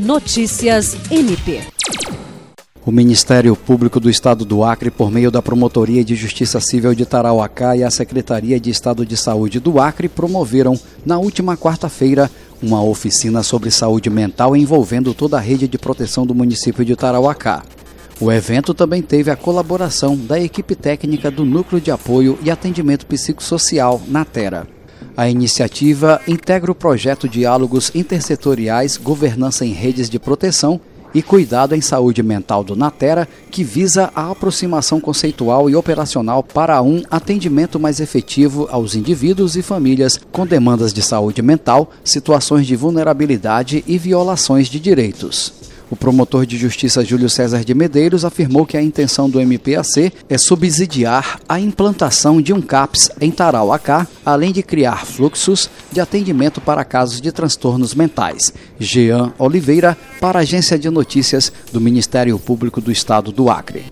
Notícias MP. O Ministério Público do Estado do Acre, por meio da Promotoria de Justiça Civil de Tarauacá e a Secretaria de Estado de Saúde do Acre, promoveram, na última quarta-feira, uma oficina sobre saúde mental envolvendo toda a rede de proteção do município de Tarauacá. O evento também teve a colaboração da equipe técnica do Núcleo de Apoio e Atendimento Psicossocial, Natera. A iniciativa integra o projeto Diálogos Intersetoriais Governança em Redes de Proteção e Cuidado em Saúde Mental do Natera, que visa a aproximação conceitual e operacional para um atendimento mais efetivo aos indivíduos e famílias com demandas de saúde mental, situações de vulnerabilidade e violações de direitos. O promotor de justiça Júlio César de Medeiros afirmou que a intenção do MPAC é subsidiar a implantação de um CAPS em Tarauacá, além de criar fluxos de atendimento para casos de transtornos mentais. Jean Oliveira, para a Agência de Notícias do Ministério Público do Estado do Acre.